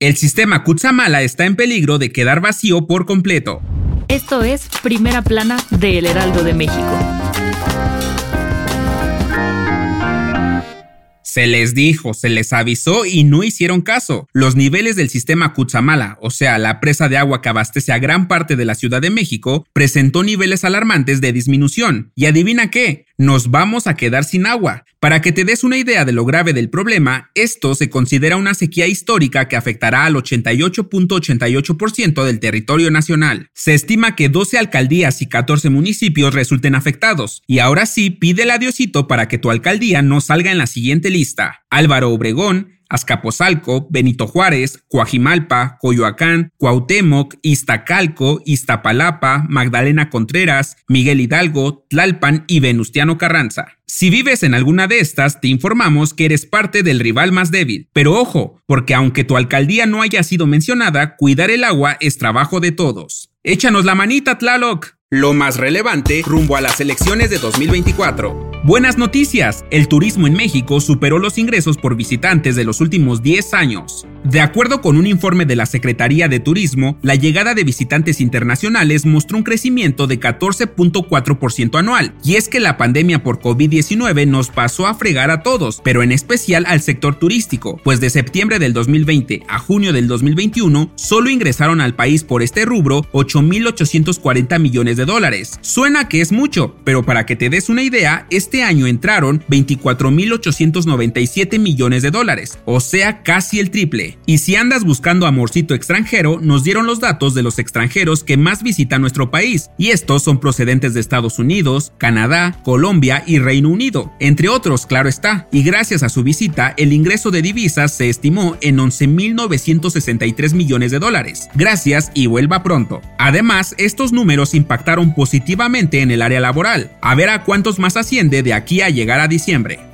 El sistema Kutsamala está en peligro de quedar vacío por completo. Esto es Primera Plana de El Heraldo de México. Se les dijo, se les avisó y no hicieron caso. Los niveles del sistema Cutzamala, o sea, la presa de agua que abastece a gran parte de la Ciudad de México, presentó niveles alarmantes de disminución. Y adivina qué, nos vamos a quedar sin agua. Para que te des una idea de lo grave del problema, esto se considera una sequía histórica que afectará al 88.88% del territorio nacional. Se estima que 12 alcaldías y 14 municipios resulten afectados, y ahora sí pide a Diosito para que tu alcaldía no salga en la siguiente lista. Álvaro Obregón, Azcapotzalco, Benito Juárez, Coajimalpa, Coyoacán, Cuauhtémoc, Iztacalco, Iztapalapa, Magdalena Contreras, Miguel Hidalgo, Tlalpan y Venustiano Carranza. Si vives en alguna de estas, te informamos que eres parte del rival más débil. Pero ojo, porque aunque tu alcaldía no haya sido mencionada, cuidar el agua es trabajo de todos. Échanos la manita, Tlaloc. Lo más relevante rumbo a las elecciones de 2024. Buenas noticias, el turismo en México superó los ingresos por visitantes de los últimos 10 años. De acuerdo con un informe de la Secretaría de Turismo, la llegada de visitantes internacionales mostró un crecimiento de 14.4% anual. Y es que la pandemia por COVID-19 nos pasó a fregar a todos, pero en especial al sector turístico, pues de septiembre del 2020 a junio del 2021 solo ingresaron al país por este rubro 8.840 millones de dólares. Suena que es mucho, pero para que te des una idea, este año entraron 24.897 millones de dólares, o sea casi el triple. Y si andas buscando amorcito extranjero, nos dieron los datos de los extranjeros que más visitan nuestro país, y estos son procedentes de Estados Unidos, Canadá, Colombia y Reino Unido, entre otros, claro está. Y gracias a su visita, el ingreso de divisas se estimó en 11.963 millones de dólares. Gracias y vuelva pronto. Además, estos números impactaron positivamente en el área laboral. A ver a cuántos más asciende de aquí a llegar a diciembre.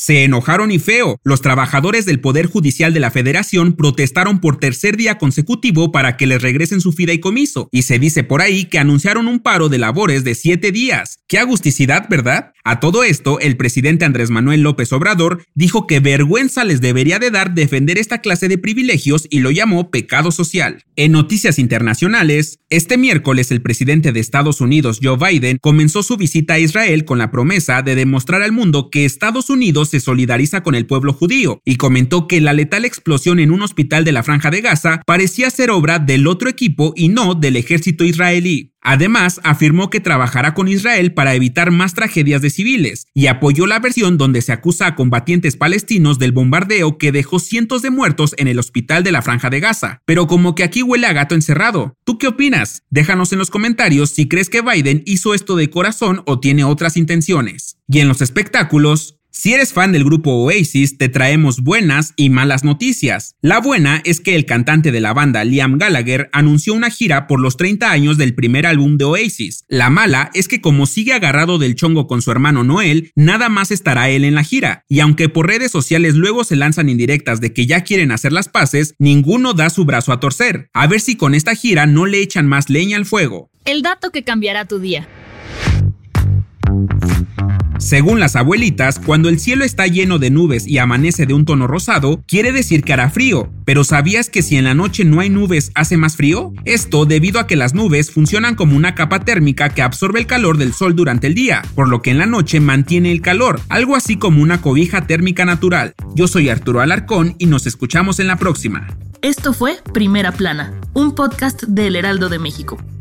se enojaron y feo. Los trabajadores del Poder Judicial de la Federación protestaron por tercer día consecutivo para que les regresen su fideicomiso, y se dice por ahí que anunciaron un paro de labores de siete días. Qué agusticidad, ¿verdad? A todo esto, el presidente Andrés Manuel López Obrador dijo que vergüenza les debería de dar defender esta clase de privilegios y lo llamó pecado social. En noticias internacionales, este miércoles el presidente de Estados Unidos, Joe Biden, comenzó su visita a Israel con la promesa de demostrar al mundo que Estados Unidos se solidariza con el pueblo judío y comentó que la letal explosión en un hospital de la franja de Gaza parecía ser obra del otro equipo y no del ejército israelí. Además, afirmó que trabajará con Israel para evitar más tragedias de civiles y apoyó la versión donde se acusa a combatientes palestinos del bombardeo que dejó cientos de muertos en el hospital de la Franja de Gaza. Pero como que aquí huele a gato encerrado. ¿Tú qué opinas? Déjanos en los comentarios si crees que Biden hizo esto de corazón o tiene otras intenciones. Y en los espectáculos, si eres fan del grupo Oasis, te traemos buenas y malas noticias. La buena es que el cantante de la banda Liam Gallagher anunció una gira por los 30 años del primer álbum de Oasis. La mala es que como sigue agarrado del chongo con su hermano Noel, nada más estará él en la gira. Y aunque por redes sociales luego se lanzan indirectas de que ya quieren hacer las paces, ninguno da su brazo a torcer. A ver si con esta gira no le echan más leña al fuego. El dato que cambiará tu día. Según las abuelitas, cuando el cielo está lleno de nubes y amanece de un tono rosado, quiere decir que hará frío. Pero ¿sabías que si en la noche no hay nubes hace más frío? Esto debido a que las nubes funcionan como una capa térmica que absorbe el calor del sol durante el día, por lo que en la noche mantiene el calor, algo así como una cobija térmica natural. Yo soy Arturo Alarcón y nos escuchamos en la próxima. Esto fue Primera Plana, un podcast del Heraldo de México.